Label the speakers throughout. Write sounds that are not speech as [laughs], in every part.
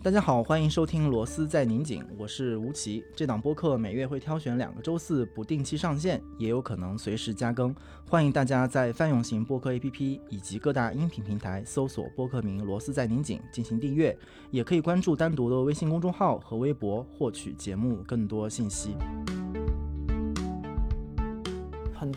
Speaker 1: 大家好，欢迎收听《螺丝在拧紧》，我是吴奇。这档播客每月会挑选两个周四不定期上线，也有可能随时加更。欢迎大家在泛用型播客 APP 以及各大音频平台搜索播客名《螺丝在拧紧》进行订阅，也可以关注单独的微信公众号和微博获取节目更多信息。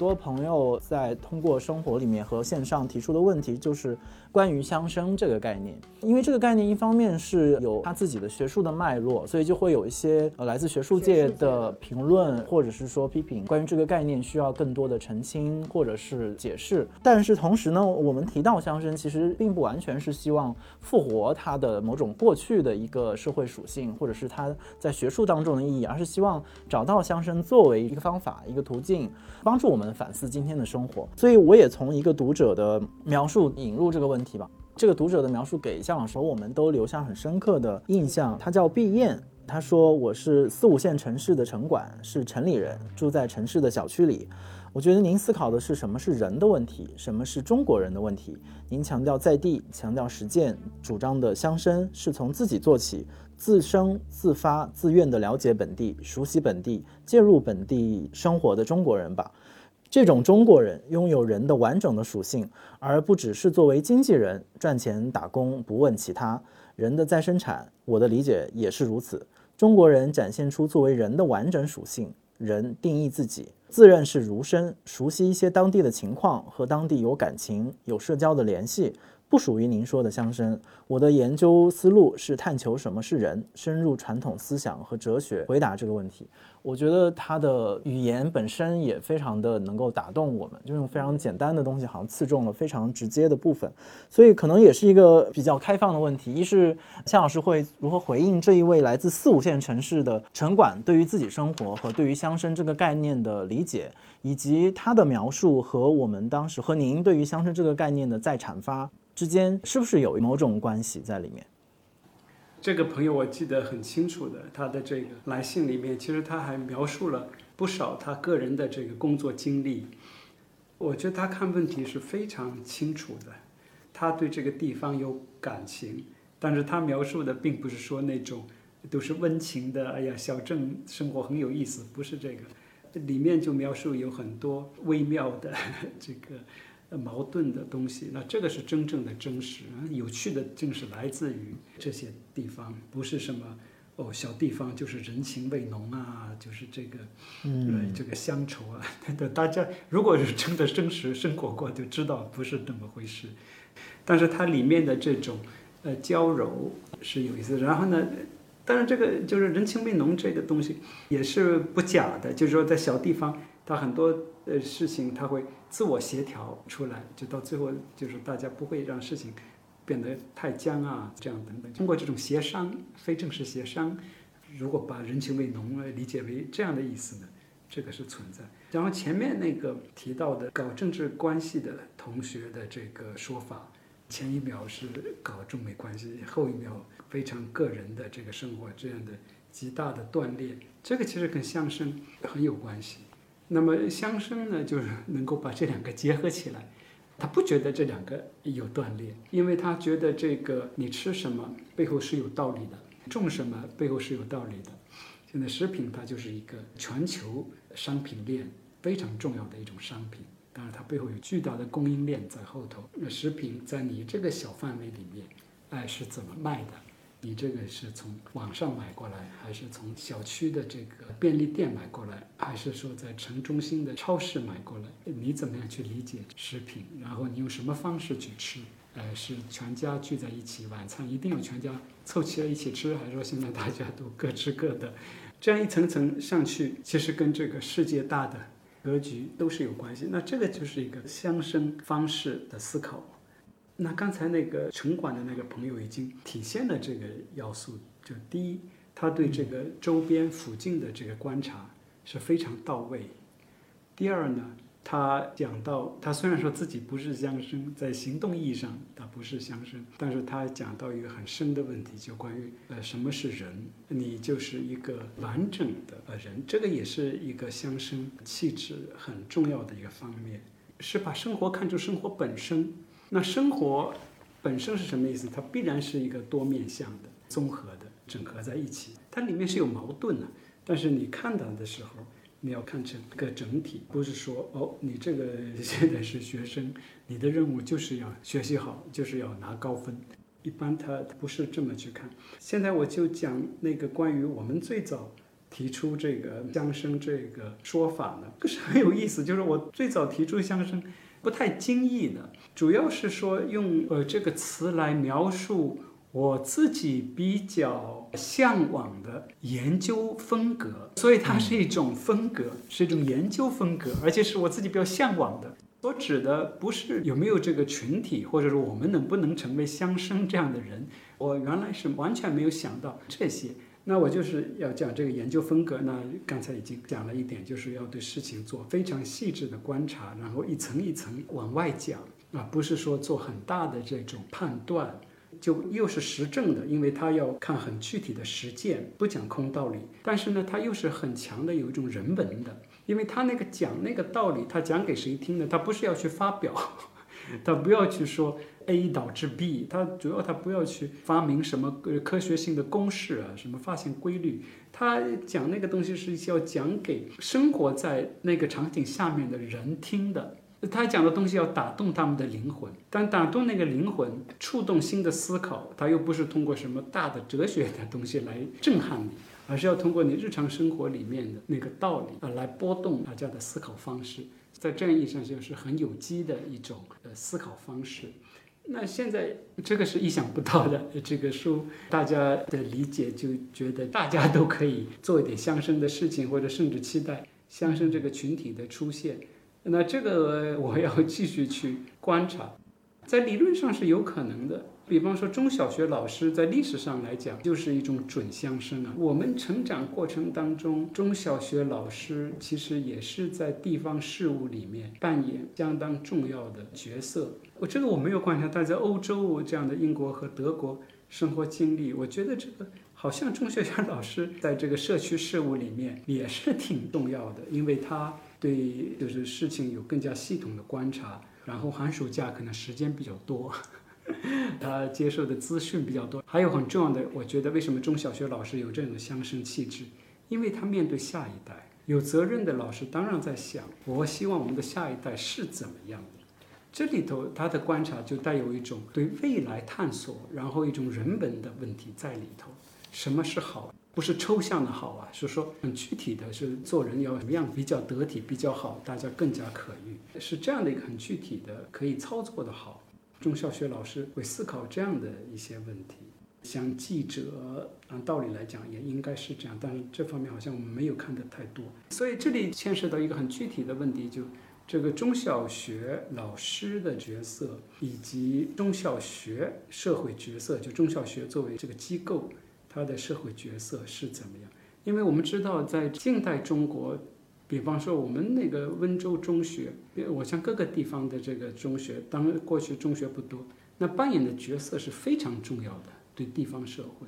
Speaker 1: 多朋友在通过生活里面和线上提出的问题，就是关于乡绅这个概念。因为这个概念一方面是有他自己的学术的脉络，所以就会有一些呃来自学术界的评论或者是说批评，关于这个概念需要更多的澄清或者是解释。但是同时呢，我们提到乡绅，其实并不完全是希望复活它的某种过去的一个社会属性，或者是它在学术当中的意义，而是希望找到乡绅作为一个方法、一个途径，帮助我们反思今天的生活。所以我也从一个读者的描述引入这个问题吧。这个读者的描述给向老师我们都留下很深刻的印象。他叫毕燕，他说我是四五线城市的城管，是城里人，住在城市的小区里。我觉得您思考的是什么是人的问题，什么是中国人的问题。您强调在地，强调实践，主张的乡绅是从自己做起，自生自发、自愿的了解本地，熟悉本地，介入本地生活的中国人吧。这种中国人拥有人的完整的属性，而不只是作为经纪人赚钱打工，不问其他人的再生产。我的理解也是如此。中国人展现出作为人的完整属性，人定义自己，自认是儒生，熟悉一些当地的情况，和当地有感情、有社交的联系。不属于您说的乡绅。我的研究思路是探求什么是人，深入传统思想和哲学，回答这个问题。我觉得他的语言本身也非常的能够打动我们，就用非常简单的东西，好像刺中了非常直接的部分。所以可能也是一个比较开放的问题。一是夏老师会如何回应这一位来自四五线城市的城管对于自己生活和对于乡绅这个概念的理解，以及他的描述和我们当时和您对于乡绅这个概念的再阐发。之间是不是有某种关系在里面？
Speaker 2: 这个朋友我记得很清楚的，他的这个来信里面，其实他还描述了不少他个人的这个工作经历。我觉得他看问题是非常清楚的，他对这个地方有感情，但是他描述的并不是说那种都是温情的。哎呀，小镇生活很有意思，不是这个，里面就描述有很多微妙的 [laughs] 这个。矛盾的东西，那这个是真正的真实。有趣的正是来自于这些地方，不是什么哦小地方，就是人情味浓啊，就是这个，嗯，这个乡愁啊。[laughs] 大家如果是真的真实生活过，就知道不是那么回事。但是它里面的这种呃娇柔是有意思。然后呢，当然这个就是人情味浓这个东西也是不假的，就是说在小地方，它很多。呃，事情他会自我协调出来，就到最后就是大家不会让事情变得太僵啊，这样等等。通过这种协商，非正式协商，如果把人情味浓理解为这样的意思呢，这个是存在。然后前面那个提到的搞政治关系的同学的这个说法，前一秒是搞中美关系，后一秒非常个人的这个生活这样的极大的断裂，这个其实跟相声很有关系。那么乡绅呢，就是能够把这两个结合起来，他不觉得这两个有断裂，因为他觉得这个你吃什么背后是有道理的，种什么背后是有道理的。现在食品它就是一个全球商品链非常重要的一种商品，当然它背后有巨大的供应链在后头。那食品在你这个小范围里面，哎是怎么卖的？你这个是从网上买过来，还是从小区的这个便利店买过来，还是说在城中心的超市买过来？你怎么样去理解食品？然后你用什么方式去吃？呃，是全家聚在一起晚餐一定要全家凑齐了一起吃，还是说现在大家都各吃各的？这样一层层上去，其实跟这个世界大的格局都是有关系。那这个就是一个相生方式的思考。那刚才那个城管的那个朋友已经体现了这个要素，就第一，他对这个周边附近的这个观察是非常到位；第二呢，他讲到他虽然说自己不是乡绅，在行动意义上他不是乡绅，但是他讲到一个很深的问题，就关于呃什么是人，你就是一个完整的呃人，这个也是一个乡绅气质很重要的一个方面，是把生活看作生活本身。那生活本身是什么意思？它必然是一个多面向的。综合的整合在一起，它里面是有矛盾的。但是你看到的时候，你要看成个整体，不是说哦，你这个 [laughs] 现在是学生，你的任务就是要学习好，就是要拿高分。一般他不是这么去看。现在我就讲那个关于我们最早提出这个相声这个说法呢，可是很有意思，就是我最早提出相声不太经意的，主要是说用呃这个词来描述我自己比较向往的研究风格，所以它是一种风格，是一种研究风格，而且是我自己比较向往的。所指的不是有没有这个群体，或者说我们能不能成为相生这样的人。我原来是完全没有想到这些。那我就是要讲这个研究风格。那刚才已经讲了一点，就是要对事情做非常细致的观察，然后一层一层往外讲啊，不是说做很大的这种判断，就又是实证的，因为他要看很具体的实践，不讲空道理。但是呢，他又是很强的有一种人文的。因为他那个讲那个道理，他讲给谁听呢？他不是要去发表，[laughs] 他不要去说 A 导致 B，他主要他不要去发明什么科学性的公式啊，什么发现规律。他讲那个东西是要讲给生活在那个场景下面的人听的。他讲的东西要打动他们的灵魂，但打动那个灵魂，触动新的思考，他又不是通过什么大的哲学的东西来震撼你。而是要通过你日常生活里面的那个道理啊，来波动大家的思考方式，在这样意义上就是很有机的一种呃思考方式。那现在这个是意想不到的，[laughs] 这个书大家的理解就觉得大家都可以做一点相声的事情，或者甚至期待相声这个群体的出现。那这个我要继续去观察，在理论上是有可能的。比方说，中小学老师在历史上来讲就是一种准相声啊。我们成长过程当中，中小学老师其实也是在地方事务里面扮演相当重要的角色。我这个我没有观察，但在欧洲这样的英国和德国生活经历，我觉得这个好像中小学老师在这个社区事务里面也是挺重要的，因为他对就是事情有更加系统的观察，然后寒暑假可能时间比较多。[laughs] 他接受的资讯比较多，还有很重要的，我觉得为什么中小学老师有这种乡绅气质？因为他面对下一代，有责任的老师当然在想，我希望我们的下一代是怎么样的。这里头他的观察就带有一种对未来探索，然后一种人文的问题在里头。什么是好？不是抽象的好啊，是说很具体的是做人要怎么样比较得体、比较好，大家更加可遇，是这样的一个很具体的可以操作的好。中小学老师会思考这样的一些问题，像记者，按道理来讲也应该是这样，但是这方面好像我们没有看得太多。所以这里牵涉到一个很具体的问题，就这个中小学老师的角色，以及中小学社会角色，就中小学作为这个机构，它的社会角色是怎么样？因为我们知道，在近代中国。比方说，我们那个温州中学，我像各个地方的这个中学，当然过去中学不多，那扮演的角色是非常重要的，对地方社会。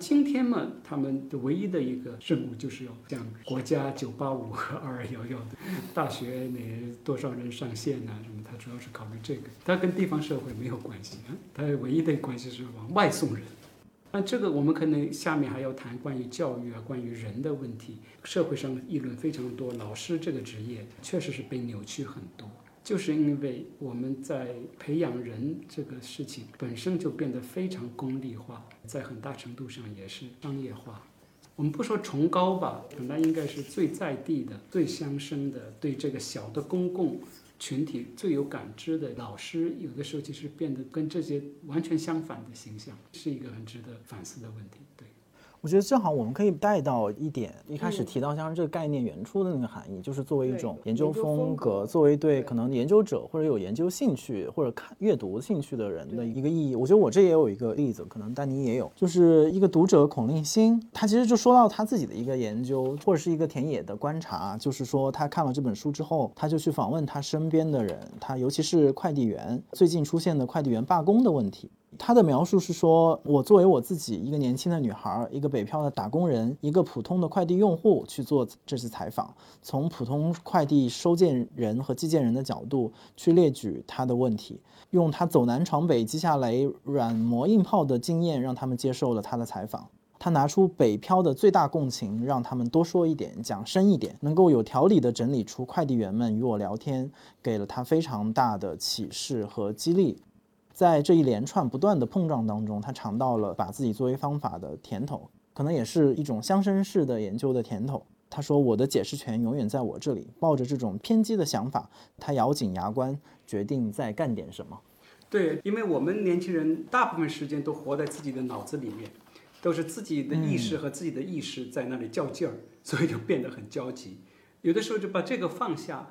Speaker 2: 今天嘛，他们的唯一的一个任务就是要像国家九八五和二二幺幺的大学那多少人上线呐什么，他主要是考虑这个，他跟地方社会没有关系啊，他唯一的关系是往外送人。那这个我们可能下面还要谈关于教育啊，关于人的问题。社会上议论非常多，老师这个职业确实是被扭曲很多，就是因为我们在培养人这个事情本身就变得非常功利化，在很大程度上也是商业化。我们不说崇高吧，那应该是最在地的、最相生的，对这个小的公共。群体最有感知的老师，有的时候其实变得跟这些完全相反的形象，是一个很值得反思的问题。对。
Speaker 1: 我觉得正好我们可以带到一点，一开始提到像这个概念原初的那个含义，就是作为一种研究风格，作为对可能研究者或者有研究兴趣或者看阅读兴趣的人的一个意义。我觉得我这也有一个例子，可能丹尼也有，就是一个读者孔令新，他其实就说到他自己的一个研究或者是一个田野的观察，就是说他看了这本书之后，他就去访问他身边的人，他尤其是快递员最近出现的快递员罢工的问题。他的描述是说，我作为我自己一个年轻的女孩，一个北漂的打工人，一个普通的快递用户去做这次采访，从普通快递收件人和寄件人的角度去列举他的问题，用他走南闯北、击下来、软磨硬泡的经验，让他们接受了他的采访。他拿出北漂的最大共情，让他们多说一点，讲深一点，能够有条理地整理出快递员们与我聊天，给了他非常大的启示和激励。在这一连串不断的碰撞当中，他尝到了把自己作为方法的甜头，可能也是一种乡绅式的研究的甜头。他说：“我的解释权永远在我这里。”抱着这种偏激的想法，他咬紧牙关，决定再干点什么。
Speaker 2: 对，因为我们年轻人大部分时间都活在自己的脑子里面，都是自己的意识和自己的意识在那里较劲儿，所以就变得很焦急。有的时候就把这个放下。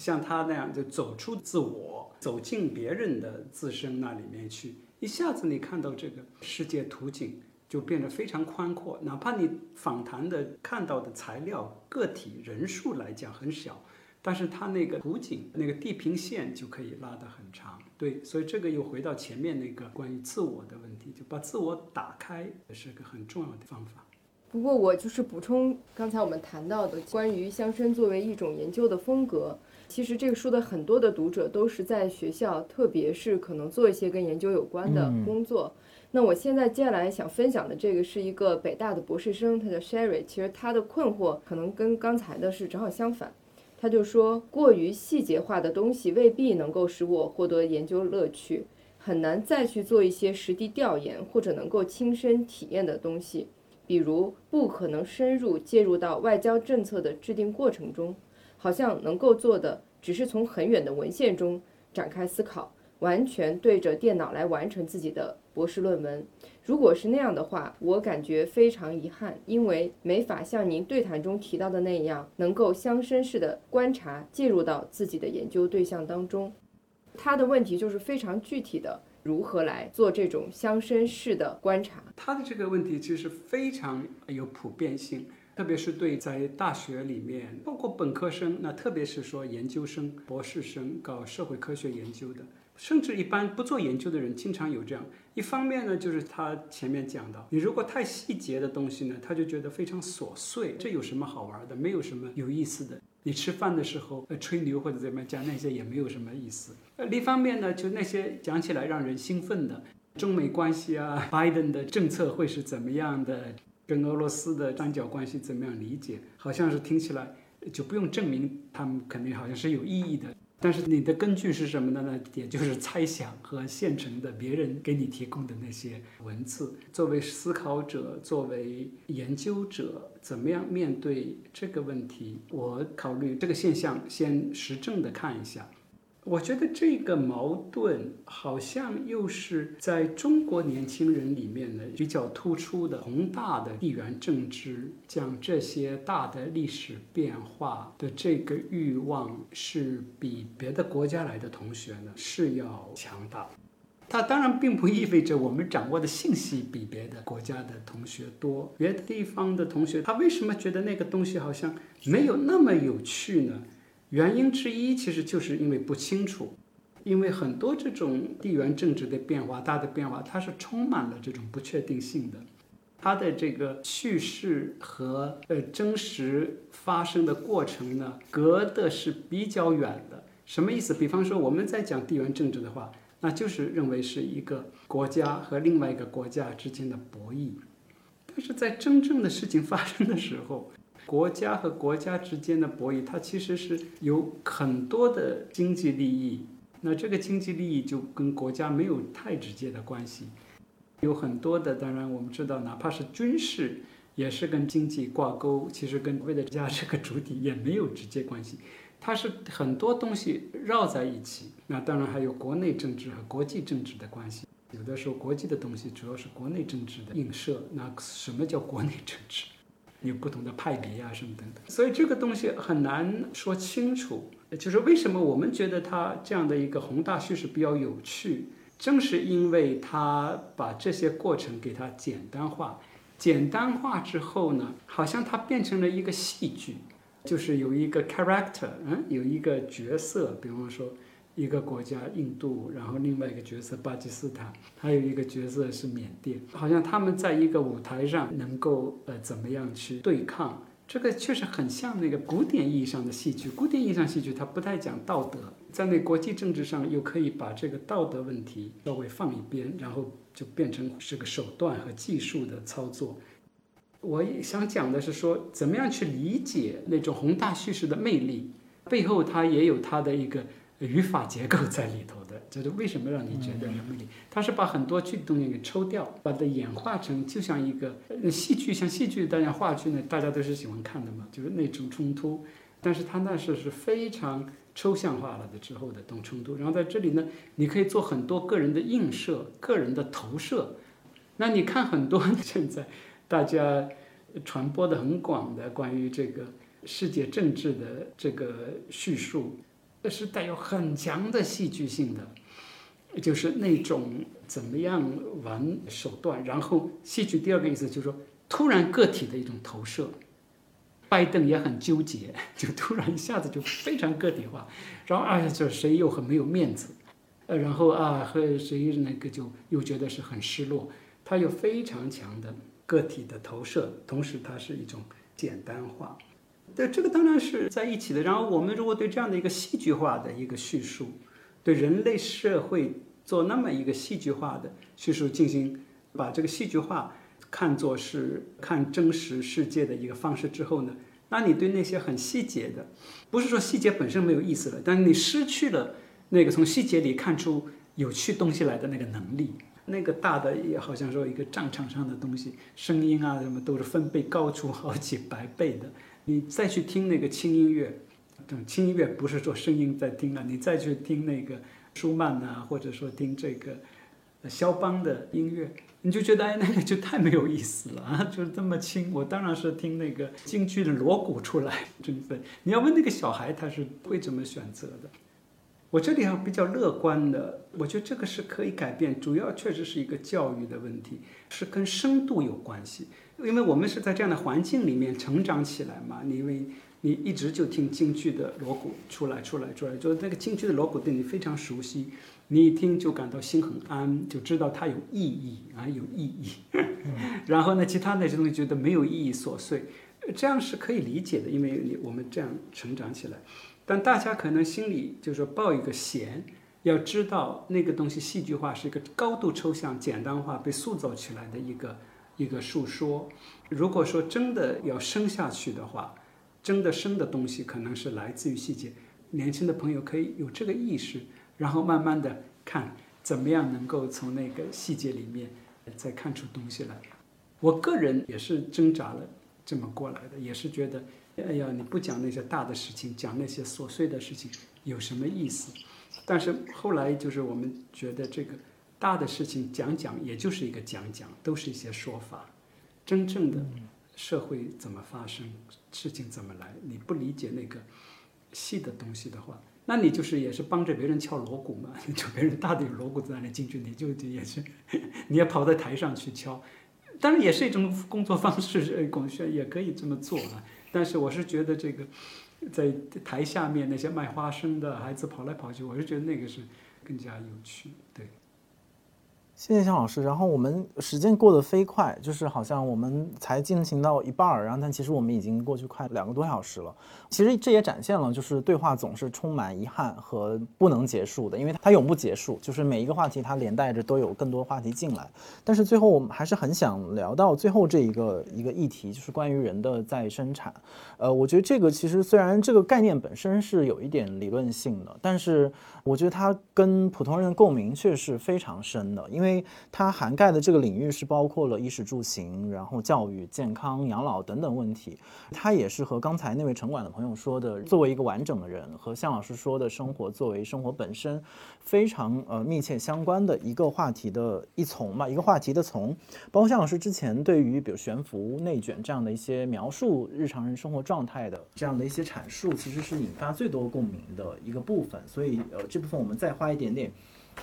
Speaker 2: 像他那样就走出自我，走进别人的自身那里面去，一下子你看到这个世界图景就变得非常宽阔。哪怕你访谈的看到的材料个体人数来讲很小，但是他那个图景那个地平线就可以拉得很长。对，所以这个又回到前面那个关于自我的问题，就把自我打开是个很重要的方法。
Speaker 3: 不过我就是补充刚才我们谈到的关于乡绅作为一种研究的风格。其实这个书的很多的读者都是在学校，特别是可能做一些跟研究有关的工作。那我现在接下来想分享的这个是一个北大的博士生，他叫 Sherry。其实他的困惑可能跟刚才的是正好相反。他就说，过于细节化的东西未必能够使我获得研究乐趣，很难再去做一些实地调研或者能够亲身体验的东西，比如不可能深入介入到外交政策的制定过程中。好像能够做的只是从很远的文献中展开思考，完全对着电脑来完成自己的博士论文。如果是那样的话，我感觉非常遗憾，因为没法像您对谈中提到的那样，能够乡绅式的观察介入到自己的研究对象当中。他的问题就是非常具体的，如何来做这种乡绅式的观察？
Speaker 2: 他的这个问题其实非常有普遍性。特别是对在大学里面，包括本科生，那特别是说研究生、博士生搞社会科学研究的，甚至一般不做研究的人，经常有这样。一方面呢，就是他前面讲到，你如果太细节的东西呢，他就觉得非常琐碎，这有什么好玩的？没有什么有意思的。你吃饭的时候，呃，吹牛或者怎么讲那些也没有什么意思。呃，另一方面呢，就那些讲起来让人兴奋的中美关系啊，拜登的政策会是怎么样的？跟俄罗斯的三角关系怎么样理解？好像是听起来就不用证明他们肯定好像是有意义的。但是你的根据是什么呢？呢，也就是猜想和现成的别人给你提供的那些文字。作为思考者，作为研究者，怎么样面对这个问题？我考虑这个现象，先实证的看一下。我觉得这个矛盾好像又是在中国年轻人里面呢比较突出的宏大的地缘政治，将这些大的历史变化的这个欲望是比别的国家来的同学呢是要强大。它当然并不意味着我们掌握的信息比别的国家的同学多，别的地方的同学他为什么觉得那个东西好像没有那么有趣呢？原因之一其实就是因为不清楚，因为很多这种地缘政治的变化、大的变化，它是充满了这种不确定性的，它的这个叙事和呃真实发生的过程呢，隔的是比较远的。什么意思？比方说我们在讲地缘政治的话，那就是认为是一个国家和另外一个国家之间的博弈，但是在真正的事情发生的时候。国家和国家之间的博弈，它其实是有很多的经济利益。那这个经济利益就跟国家没有太直接的关系。有很多的，当然我们知道，哪怕是军事，也是跟经济挂钩。其实跟为了家这个主体也没有直接关系。它是很多东西绕在一起。那当然还有国内政治和国际政治的关系。有的时候国际的东西主要是国内政治的映射。那什么叫国内政治？[laughs] 有不同的派别啊，什么等等，所以这个东西很难说清楚。就是为什么我们觉得它这样的一个宏大叙事比较有趣，正是因为它把这些过程给它简单化。简单化之后呢，好像它变成了一个戏剧，就是有一个 character，嗯，有一个角色，比方说一个国家印度，然后另外一个角色巴基斯坦，还有一个角色是缅甸，好像他们在一个舞台上能够呃怎么样去对抗。这个确实很像那个古典意义上的戏剧。古典意义上戏剧它不太讲道德，在那国际政治上又可以把这个道德问题稍微放一边，然后就变成是个手段和技术的操作。我也想讲的是说，怎么样去理解那种宏大叙事的魅力，背后它也有它的一个语法结构在里头的。就是为什么让你觉得有魅力？他是把很多具体东西给抽掉，把它演化成就像一个戏剧，像戏剧，大家话剧呢，大家都是喜欢看的嘛，就是那种冲突。但是他那是是非常抽象化了的之后的这种冲突。然后在这里呢，你可以做很多个人的映射、个人的投射。那你看很多现在大家传播的很广的关于这个世界政治的这个叙述，这是带有很强的戏剧性的。就是那种怎么样玩手段，然后戏剧第二个意思就是说，突然个体的一种投射。拜登也很纠结，就突然一下子就非常个体化，然后啊，这谁又很没有面子，呃，然后啊和谁那个就又觉得是很失落，他有非常强的个体的投射，同时它是一种简单化。对，这个当然是在一起的。然后我们如果对这样的一个戏剧化的一个叙述。对人类社会做那么一个戏剧化的叙述进行，把这个戏剧化看作是看真实世界的一个方式之后呢，那你对那些很细节的，不是说细节本身没有意思了，但是你失去了那个从细节里看出有趣东西来的那个能力，那个大的也好像说一个战场上的东西，声音啊什么都是分贝高出好几百倍的，你再去听那个轻音乐。轻音乐不是说声音在听了，你再去听那个舒曼呐，或者说听这个肖邦的音乐，你就觉得哎，那个就太没有意思了 [laughs] 啊，就是这么轻。我当然是听那个京剧的锣鼓出来振奋。你要问那个小孩，他是会怎么选择的？我这里还比较乐观的，我觉得这个是可以改变，主要确实是一个教育的问题，是跟深度有关系，因为我们是在这样的环境里面成长起来嘛，你因为。你一直就听京剧的锣鼓出来出来出来，就那个京剧的锣鼓对你非常熟悉，你一听就感到心很安，就知道它有意义啊，有意义。[laughs] 然后呢，其他那些东西觉得没有意义琐碎，这样是可以理解的，因为你我们这样成长起来。但大家可能心里就是说抱一个弦，要知道那个东西戏剧化是一个高度抽象、简单化被塑造起来的一个一个述说。如果说真的要生下去的话，真的生的东西可能是来自于细节，年轻的朋友可以有这个意识，然后慢慢的看怎么样能够从那个细节里面再看出东西来。我个人也是挣扎了这么过来的，也是觉得，哎呀，你不讲那些大的事情，讲那些琐碎的事情有什么意思？但是后来就是我们觉得这个大的事情讲讲，也就是一个讲讲，都是一些说法，真正的。社会怎么发生，事情怎么来？你不理解那个细的东西的话，那你就是也是帮着别人敲锣鼓嘛？[laughs] 就别人大的有锣鼓在那里进去，你就也是，你也跑到台上去敲，当然也是一种工作方式，龚轩也可以这么做啊。但是我是觉得这个在台下面那些卖花生的孩子跑来跑去，我是觉得那个是更加有趣，对。
Speaker 1: 谢谢向老师。然后我们时间过得飞快，就是好像我们才进行到一半儿，然后但其实我们已经过去快两个多小时了。其实这也展现了，就是对话总是充满遗憾和不能结束的，因为它永不结束。就是每一个话题它连带着都有更多话题进来。但是最后我们还是很想聊到最后这一个一个议题，就是关于人的再生产。呃，我觉得这个其实虽然这个概念本身是有一点理论性的，但是我觉得它跟普通人的共鸣却是非常深的，因为。它涵盖的这个领域是包括了衣食住行，然后教育、健康、养老等等问题。它也是和刚才那位城管的朋朋友说的，作为一个完整的人，和向老师说的生活作为生活本身非常呃密切相关的一个话题的一从嘛，一个话题的从。包括向老师之前对于比如悬浮、内卷这样的一些描述日常人生活状态的这样的一些阐述，其实是引发最多共鸣的一个部分。所以呃这部分我们再花一点点。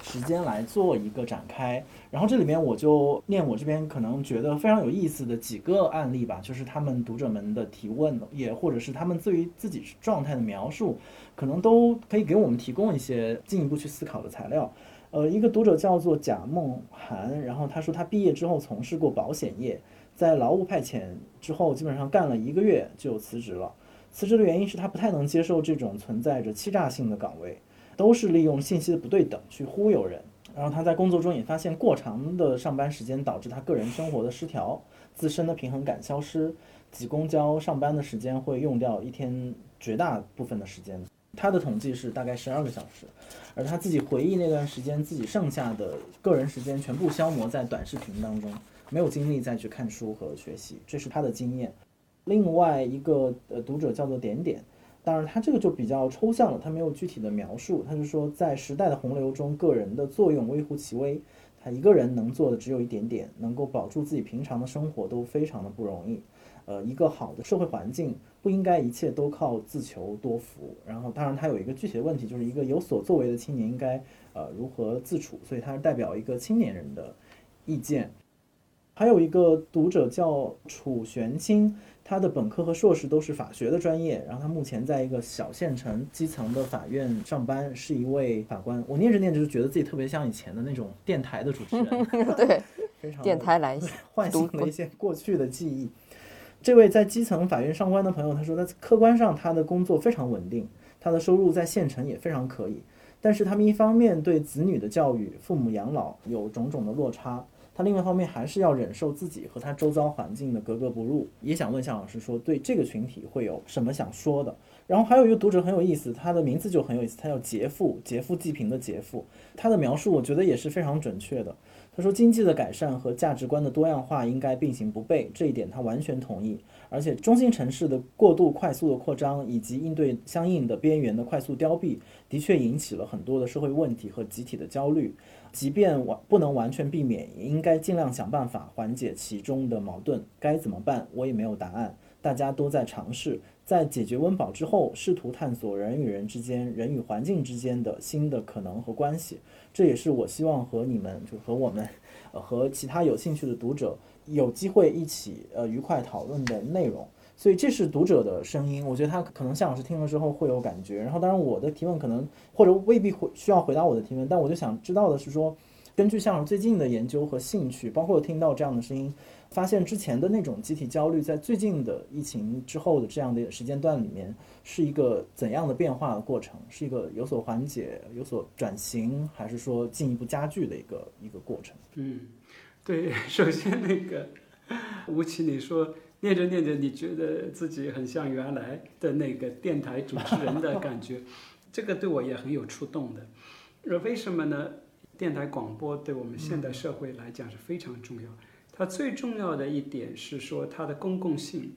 Speaker 1: 时间来做一个展开。然后这里面我就念我这边可能觉得非常有意思的几个案例吧，就是他们读者们的提问，也或者是他们对于自己状态的描述，可能都可以给我们提供一些进一步去思考的材料。呃，一个读者叫做贾梦涵，然后他说他毕业之后从事过保险业，在劳务派遣之后，基本上干了一个月就辞职了。辞职的原因是他不太能接受这种存在着欺诈性的岗位，都是利用信息的不对等去忽悠人。然后他在工作中也发现过长的上班时间导致他个人生活的失调，自身的平衡感消失，挤公交上班的时间会用掉一天绝大部分的时间。他的统计是大概十二个小时，而他自己回忆那段时间，自己剩下的个人时间全部消磨在短视频当中，没有精力再去看书和学习，这是他的经验。另外一个呃读者叫做点点。当然，他这个就比较抽象了，他没有具体的描述。他就说，在时代的洪流中，个人的作用微乎其微，他一个人能做的只有一点点，能够保住自己平常的生活都非常的不容易。呃，一个好的社会环境不应该一切都靠自求多福。然后，当然他有一个具体的问题，就是一个有所作为的青年应该呃如何自处。所以，他是代表一个青年人的意见。还有一个读者叫楚玄清。他的本科和硕士都是法学的专业，然后他目前在一个小县城基层的法院上班，是一位法官。我念着念着就觉得自己特别像以前的那种电台的主持人，[laughs]
Speaker 3: 对，
Speaker 1: 非常
Speaker 3: 电台来 [laughs]
Speaker 1: 唤醒了一些过去的记忆。这位在基层法院上班的朋友，他说，他客观上他的工作非常稳定，他的收入在县城也非常可以，但是他们一方面对子女的教育、父母养老有种种的落差。他另外一方面还是要忍受自己和他周遭环境的格格不入，也想问夏老师说，对这个群体会有什么想说的？然后还有一个读者很有意思，他的名字就很有意思，他叫杰富，劫富济贫的劫富，他的描述我觉得也是非常准确的。他说，经济的改善和价值观的多样化应该并行不悖，这一点他完全同意。而且中心城市的过度快速的扩张以及应对相应的边缘的快速凋敝，的确引起了很多的社会问题和集体的焦虑。即便完不能完全避免，也应该尽量想办法缓解其中的矛盾。该怎么办？我也没有答案。大家都在尝试，在解决温饱之后，试图探索人与人之间、人与环境之间的新的可能和关系。这也是我希望和你们，就和我们，和其他有兴趣的读者有机会一起呃愉快讨论的内容。所以这是读者的声音，我觉得他可能向老师听了之后会有感觉。然后，当然我的提问可能或者未必会需要回答我的提问，但我就想知道的是说，根据向老师最近的研究和兴趣，包括听到这样的声音，发现之前的那种集体焦虑，在最近的疫情之后的这样的时间段里面，是一个怎样的变化的过程？是一个有所缓解、有所转型，还是说进一步加剧的一个一个过程？
Speaker 2: 嗯，对，首先那个 [laughs] 吴奇，你说。念着念着，你觉得自己很像原来的那个电台主持人的感觉，[laughs] 这个对我也很有触动的。呃，为什么呢？电台广播对我们现代社会来讲是非常重要。它最重要的一点是说它的公共性，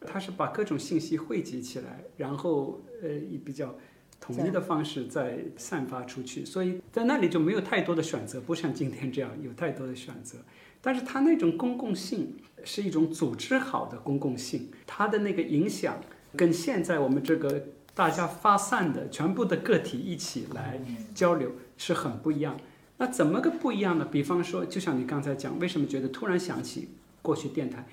Speaker 2: 它是把各种信息汇集起来，然后呃以比较统一的方式再散发出去。所以在那里就没有太多的选择，不像今天这样有太多的选择。但是它那种公共性是一种组织好的公共性，它的那个影响跟现在我们这个大家发散的全部的个体一起来交流是很不一样。那怎么个不一样呢？比方说，就像你刚才讲，为什么觉得突然想起过去电台？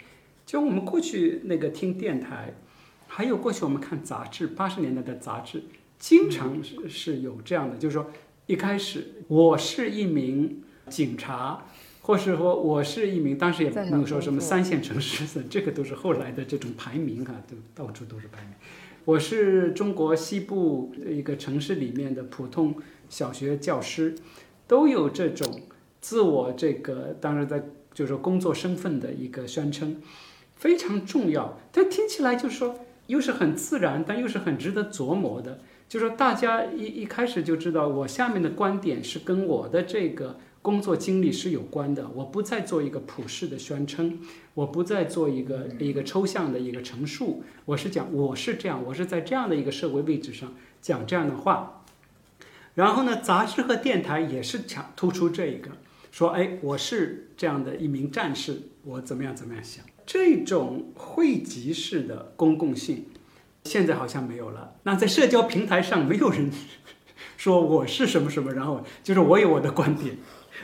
Speaker 2: 就我们过去那个听电台，还有过去我们看杂志，八十年代的杂志，经常是是有这样的，就是说一开始我是一名警察。或是说我是一名，当时也没有说什么三线城市，这个都是后来的这种排名啊，都到处都是排名。我是中国西部一个城市里面的普通小学教师，都有这种自我这个当然在就是说工作身份的一个宣称，非常重要。但听起来就是说又是很自然，但又是很值得琢磨的。就是说大家一一开始就知道我下面的观点是跟我的这个。工作经历是有关的，我不再做一个普世的宣称，我不再做一个一个抽象的一个陈述，我是讲我是这样，我是在这样的一个社会位置上讲这样的话。然后呢，杂志和电台也是强突出这一个，说哎，我是这样的一名战士，我怎么样怎么样想，这种汇集式的公共性，现在好像没有了。那在社交平台上，没有人。[laughs] 说我是什么什么，然后就是我有我的观点，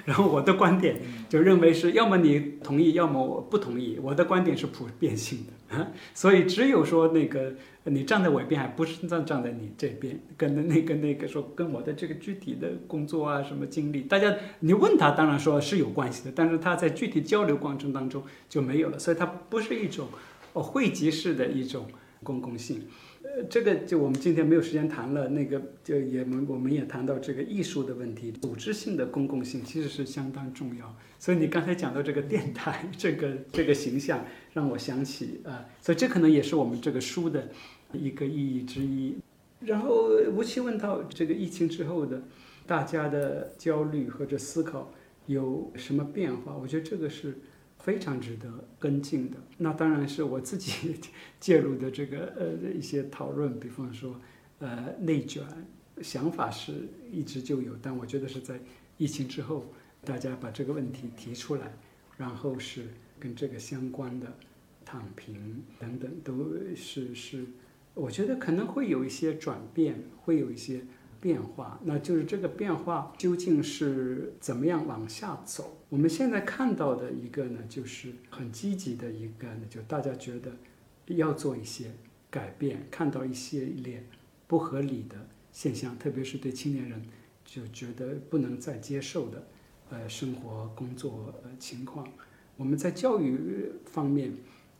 Speaker 2: 然后我的观点就认为是要么你同意，要么我不同意。我的观点是普遍性的，啊，所以只有说那个你站在我一边，还不是站站在你这边，跟那个那个说跟我的这个具体的工作啊什么经历，大家你问他当然说是有关系的，但是他在具体交流过程当中就没有了，所以它不是一种哦汇集式的一种公共性。这个就我们今天没有时间谈了，那个就也我们我们也谈到这个艺术的问题，组织性的公共性其实是相当重要。所以你刚才讲到这个电台这个这个形象，让我想起啊，所以这可能也是我们这个书的一个意义之一。然后吴奇问到这个疫情之后的大家的焦虑或者思考有什么变化？我觉得这个是。非常值得跟进的，那当然是我自己 [laughs] 介入的这个呃一些讨论，比方说，呃内卷，想法是一直就有，但我觉得是在疫情之后，大家把这个问题提出来，然后是跟这个相关的躺平等等，都是是，我觉得可能会有一些转变，会有一些。变化，那就是这个变化究竟是怎么样往下走？我们现在看到的一个呢，就是很积极的一个呢，就大家觉得要做一些改变，看到一系列不合理的现象，特别是对青年人就觉得不能再接受的，呃，生活工作呃情况。我们在教育方面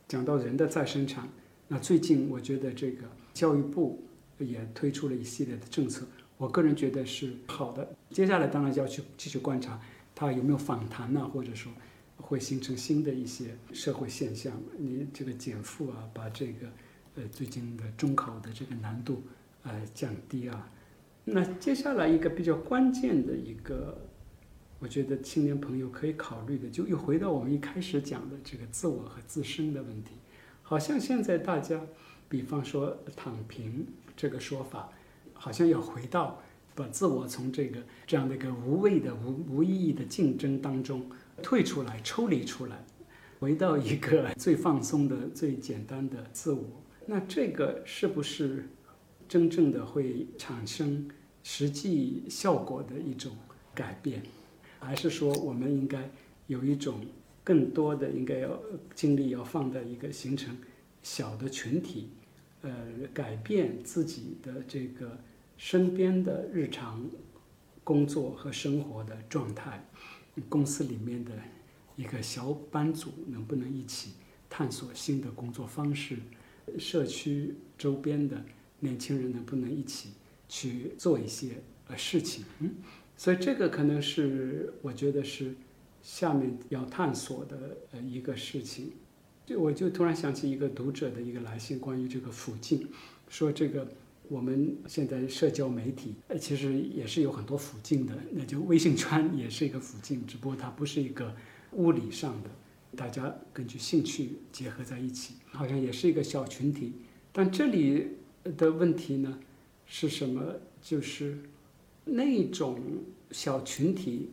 Speaker 2: 讲到人的再生产，那最近我觉得这个教育部也推出了一系列的政策。我个人觉得是好的。接下来当然就要去继续观察，它有没有反弹呢？或者说会形成新的一些社会现象。你这个减负啊，把这个呃最近的中考的这个难度呃降低啊。那接下来一个比较关键的一个，我觉得青年朋友可以考虑的，就又回到我们一开始讲的这个自我和自身的问题。好像现在大家，比方说躺平这个说法。好像要回到把自我从这个这样的一个无谓的无无意义的竞争当中退出来、抽离出来，回到一个最放松的、最简单的自我。那这个是不是真正的会产生实际效果的一种改变？还是说我们应该有一种更多的应该要精力要放在一个形成小的群体？呃，改变自己的这个身边的日常工作和生活的状态，公司里面的一个小班组能不能一起探索新的工作方式？社区周边的年轻人能不能一起去做一些呃事情？嗯，所以这个可能是我觉得是下面要探索的呃一个事情。就我就突然想起一个读者的一个来信，关于这个附近，说这个我们现在社交媒体，呃，其实也是有很多附近的，那就微信圈 [laughs] 也是一个附近，只不过它不是一个物理上的，大家根据兴趣结合在一起，好像也是一个小群体。但这里的问题呢，是什么？就是那种小群体。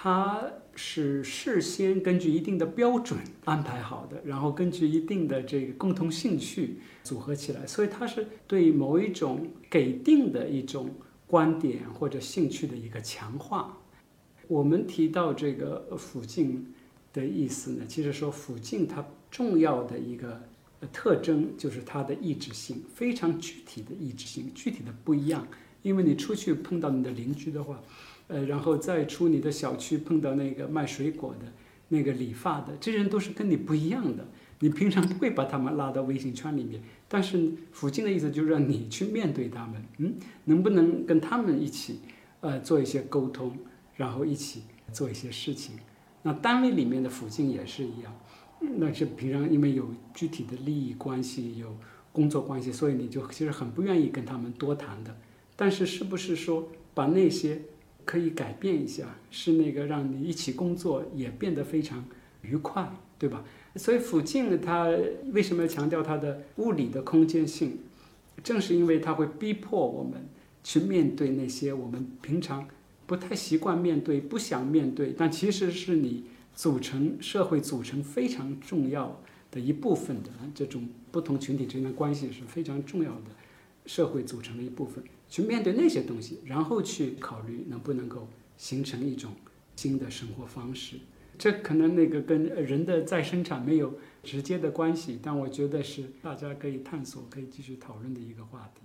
Speaker 2: 它是事先根据一定的标准安排好的，然后根据一定的这个共同兴趣组合起来，所以它是对某一种给定的一种观点或者兴趣的一个强化。我们提到这个附近的意思呢，其实说附近它重要的一个特征就是它的意志性，非常具体的意志性，具体的不一样。因为你出去碰到你的邻居的话。呃，然后再出你的小区碰到那个卖水果的、那个理发的，这些人都是跟你不一样的。你平常不会把他们拉到微信圈里面，但是附近的意思就是让你去面对他们，嗯，能不能跟他们一起，呃，做一些沟通，然后一起做一些事情。那单位里面的附近也是一样，那是平常因为有具体的利益关系、有工作关系，所以你就其实很不愿意跟他们多谈的。但是是不是说把那些可以改变一下，是那个让你一起工作也变得非常愉快，对吧？所以附近它为什么要强调它的物理的空间性？正是因为它会逼迫我们去面对那些我们平常不太习惯面对、不想面对，但其实是你组成社会组成非常重要的一部分的这种不同群体之间的关系是非常重要的。社会组成的一部分，去面对那些东西，然后去考虑能不能够形成一种新的生活方式。这可能那个跟人的再生产没有直接的关系，但我觉得是大家可以探索、可以继续讨论的一个话题。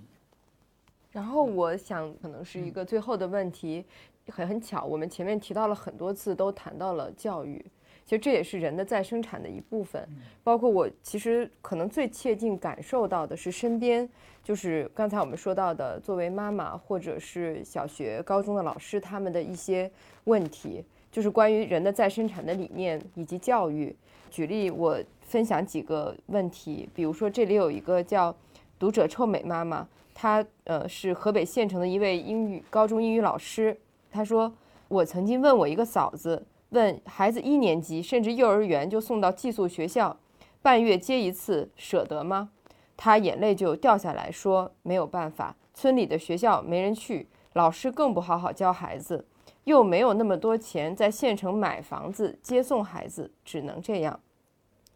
Speaker 3: 然后我想，可能是一个最后的问题，很很巧，我们前面提到了很多次，都谈到了教育。其实这也是人的再生产的一部分，包括我其实可能最切近感受到的是身边，就是刚才我们说到的，作为妈妈或者是小学、高中的老师，他们的一些问题，就是关于人的再生产的理念以及教育。举例，我分享几个问题，比如说这里有一个叫“读者臭美妈妈”，她呃是河北县城的一位英语高中英语老师，她说：“我曾经问我一个嫂子。”问孩子一年级甚至幼儿园就送到寄宿学校，半月接一次，舍得吗？他眼泪就掉下来说：“没有办法，村里的学校没人去，老师更不好好教孩子，又没有那么多钱在县城买房子接送孩子，只能这样。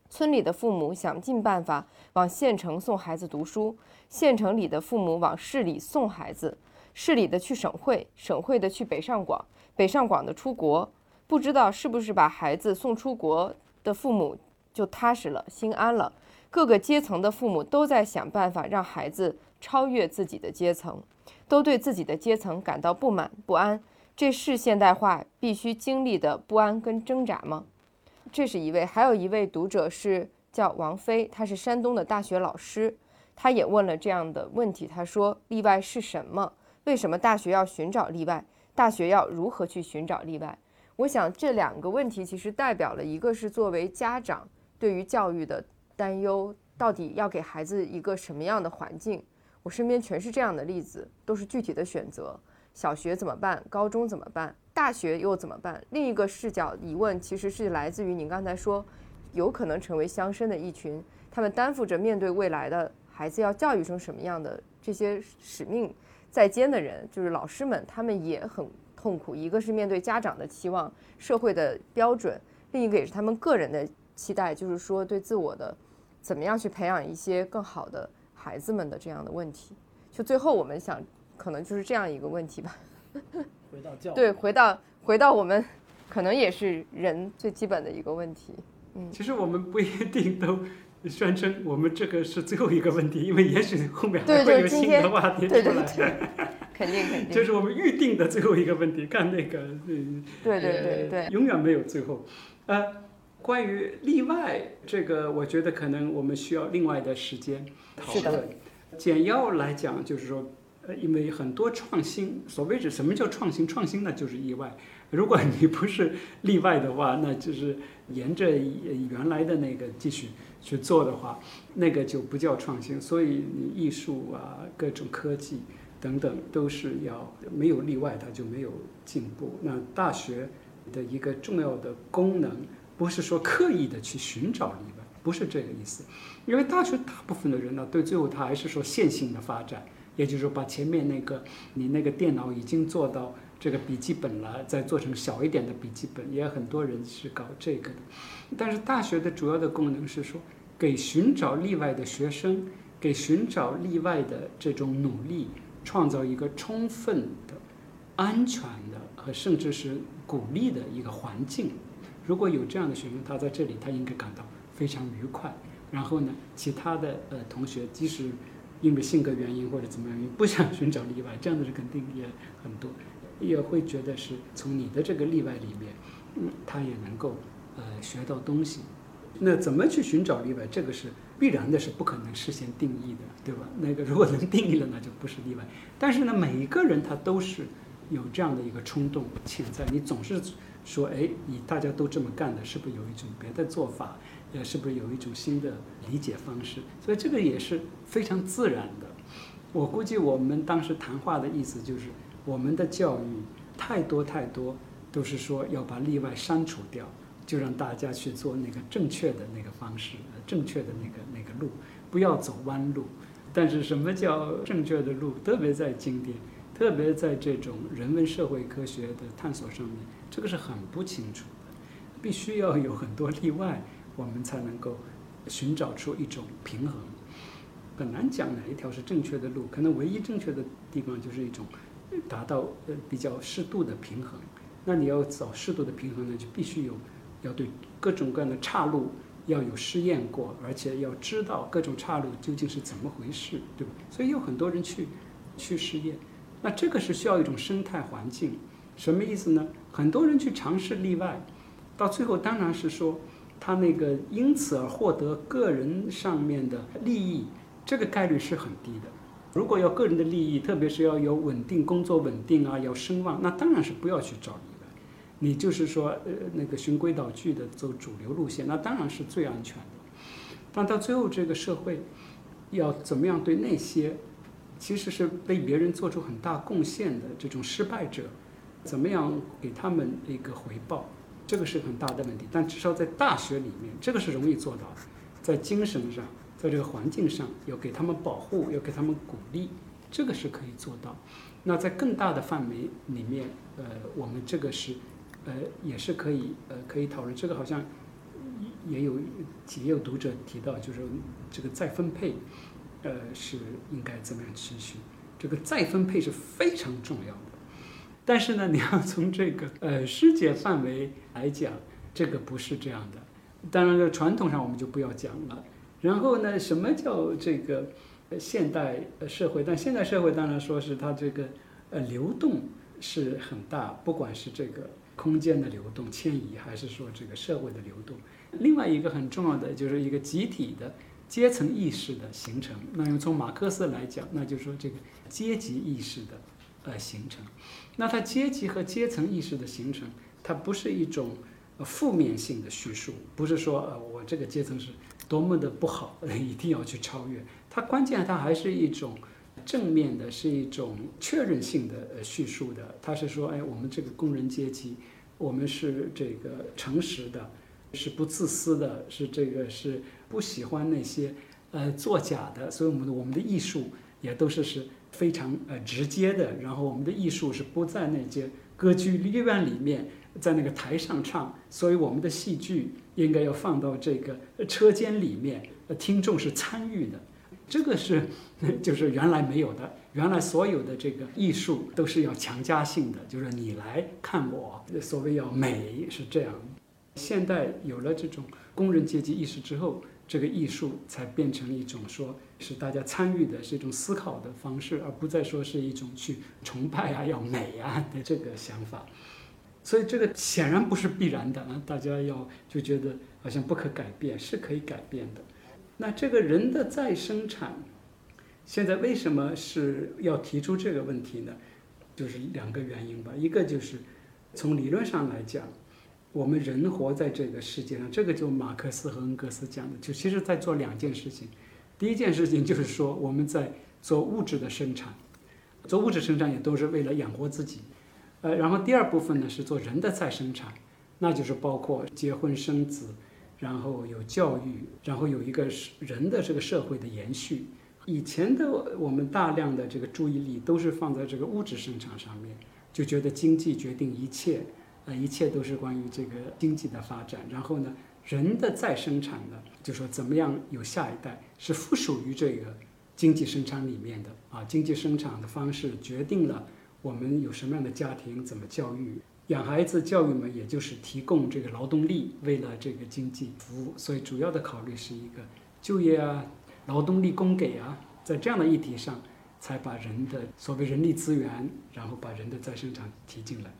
Speaker 3: 村里的父母想尽办法往县城送孩子读书，县城里的父母往市里送孩子，市里的去省会，省会的去北上广，北上广的出国。”不知道是不是把孩子送出国的父母就踏实了、心安了。各个阶层的父母都在想办法让孩子超越自己的阶层，都对自己的阶层感到不满不安。这是现代化必须经历的不安跟挣扎吗？这是一位，还有一位读者是叫王菲，她是山东的大学老师，她也问了这样的问题。她说：“例外是什么？为什么大学要寻找例外？大学要如何去寻找例外？”我想这两个问题其实代表了一个是作为家长对于教育的担忧，到底要给孩子一个什么样的环境？我身边全是这样的例子，都是具体的选择。小学怎么办？高中怎么办？大学又怎么办？另一个视角疑问其实是来自于您刚才说，有可能成为乡绅的一群，他们担负着面对未来的孩子要教育成什么样的这些使命在肩的人，就是老师们，他们也很。痛苦，一个是面对家长的期望、社会的标准，另一个也是他们个人的期待，就是说对自我的怎么样去培养一些更好的孩子们的这样的问题。就最后我们想，可能就是这样一个问题吧。[laughs]
Speaker 1: 回到教
Speaker 3: 对，回到回到我们，可能也是人最基本的一个问题。嗯，
Speaker 2: 其实我们不一定都宣称我们这个是最后一个问题，因为也许后面还会有新的话题出
Speaker 3: 来。肯定肯定，
Speaker 2: 这是我们预定的最后一个问题。看那个，
Speaker 3: 嗯，对对对对，
Speaker 2: 永远没有最后。呃，关于例外这个，我觉得可能我们需要另外的时间讨论。简要来讲，就是说，呃，因为很多创新，所谓是什么叫创新？创新呢，就是意外。如果你不是例外的话，那就是沿着原来的那个继续去做的话，那个就不叫创新。所以，你艺术啊，各种科技。等等都是要没有例外，它就没有进步。那大学的一个重要的功能，不是说刻意的去寻找例外，不是这个意思。因为大学大部分的人呢，对最后他还是说线性的发展，也就是说把前面那个你那个电脑已经做到这个笔记本了，再做成小一点的笔记本，也很多人是搞这个的。但是大学的主要的功能是说，给寻找例外的学生，给寻找例外的这种努力。创造一个充分的、安全的和甚至是鼓励的一个环境。如果有这样的学生，他在这里，他应该感到非常愉快。然后呢，其他的呃同学，即使因为性格原因或者怎么样，不想寻找例外，这样的人肯定也很多，也会觉得是从你的这个例外里面，嗯，他也能够呃学到东西。那怎么去寻找例外？这个是。必然的是不可能事先定义的，对吧？那个如果能定义了，那就不是例外。但是呢，每一个人他都是有这样的一个冲动潜在。你总是说，哎，你大家都这么干的，是不是有一种别的做法？呃，是不是有一种新的理解方式？所以这个也是非常自然的。我估计我们当时谈话的意思就是，我们的教育太多太多都是说要把例外删除掉。就让大家去做那个正确的那个方式，正确的那个那个路，不要走弯路。但是什么叫正确的路？特别在经典，特别在这种人文社会科学的探索上面，这个是很不清楚的。必须要有很多例外，我们才能够寻找出一种平衡。很难讲哪一条是正确的路，可能唯一正确的地方就是一种达到呃比较适度的平衡。那你要找适度的平衡呢，就必须有要对各种各样的岔路要有试验过，而且要知道各种岔路究竟是怎么回事，对吧？所以有很多人去去试验，那这个是需要一种生态环境，什么意思呢？很多人去尝试例外，到最后当然是说他那个因此而获得个人上面的利益，这个概率是很低的。如果要个人的利益，特别是要有稳定工作稳定啊，要声望，那当然是不要去找。你就是说，呃，那个循规蹈矩的走主流路线，那当然是最安全的。但到最后，这个社会要怎么样对那些其实是被别人做出很大贡献的这种失败者，怎么样给他们一个回报，这个是很大的问题。但至少在大学里面，这个是容易做到的，在精神上，在这个环境上，要给他们保护，要给他们鼓励，这个是可以做到。那在更大的范围里面，呃，我们这个是。呃，也是可以，呃，可以讨论这个，好像也有也有读者提到，就是这个再分配，呃，是应该怎么样持续？这个再分配是非常重要的。但是呢，你要从这个呃世界范围来讲，这个不是这样的。当然，传统上我们就不要讲了。然后呢，什么叫这个现代社会？但现代社会当然说是它这个呃流动是很大，不管是这个。空间的流动、迁移，还是说这个社会的流动？另外一个很重要的就是一个集体的阶层意识的形成。那用从马克思来讲，那就是说这个阶级意识的呃形成。那它阶级和阶层意识的形成，它不是一种负面性的叙述，不是说呃我这个阶层是多么的不好，一定要去超越。它关键它还是一种。正面的是一种确认性的叙述的，他是说，哎，我们这个工人阶级，我们是这个诚实的，是不自私的，是这个是不喜欢那些呃作假的，所以我们的我们的艺术也都是是非常呃直接的，然后我们的艺术是不在那些歌剧院里面，在那个台上唱，所以我们的戏剧应该要放到这个车间里面，呃听众是参与的。这个是，[laughs] 就是原来没有的。原来所有的这个艺术都是要强加性的，就是你来看我，所谓要美是这样。现代有了这种工人阶级意识之后，这个艺术才变成一种说是大家参与的，是一种思考的方式，而不再说是一种去崇拜啊、要美啊 [laughs] 的这个想法。所以这个显然不是必然的啊，大家要就觉得好像不可改变，是可以改变的。那这个人的再生产，现在为什么是要提出这个问题呢？就是两个原因吧。一个就是从理论上来讲，我们人活在这个世界上，这个就马克思和恩格斯讲的，就其实在做两件事情。第一件事情就是说我们在做物质的生产，做物质生产也都是为了养活自己。呃，然后第二部分呢是做人的再生产，那就是包括结婚生子。然后有教育，然后有一个人的这个社会的延续。以前的我们大量的这个注意力都是放在这个物质生产上面，就觉得经济决定一切，呃，一切都是关于这个经济的发展。然后呢，人的再生产呢，就说怎么样有下一代，是附属于这个经济生产里面的啊。经济生产的方式决定了我们有什么样的家庭，怎么教育。养孩子教育嘛，也就是提供这个劳动力，为了这个经济服务，所以主要的考虑是一个就业啊，劳动力供给啊，在这样的议题上，才把人的所谓人力资源，然后把人的再生产提进来。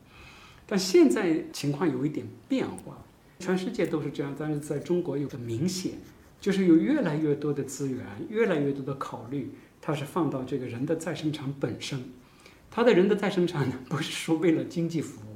Speaker 2: 但现在情况有一点变化，全世界都是这样，但是在中国有个明显，就是有越来越多的资源，越来越多的考虑，它是放到这个人的再生产本身，它的人的再生产呢，不是说为了经济服务。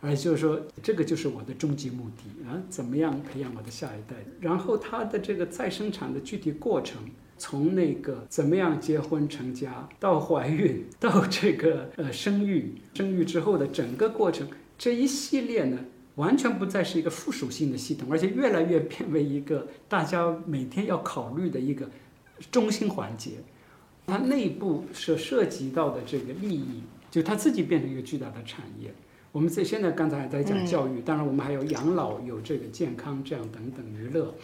Speaker 2: 而就是说，这个就是我的终极目的啊！怎么样培养我的下一代？然后他的这个再生产的具体过程，从那个怎么样结婚成家，到怀孕，到这个呃生育，生育之后的整个过程，这一系列呢，完全不再是一个附属性的系统，而且越来越变为一个大家每天要考虑的一个中心环节。它内部所涉及到的这个利益，就它自己变成一个巨大的产业。我们在现在刚才还在讲教育，当然我们还有养老、有这个健康这样等等娱乐，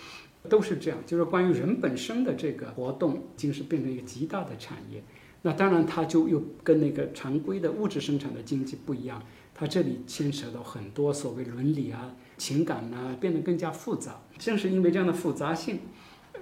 Speaker 2: 都是这样，就是关于人本身的这个活动，已经是变成一个极大的产业。那当然，它就又跟那个常规的物质生产的经济不一样，它这里牵扯到很多所谓伦理啊、情感呐，变得更加复杂。正是因为这样的复杂性，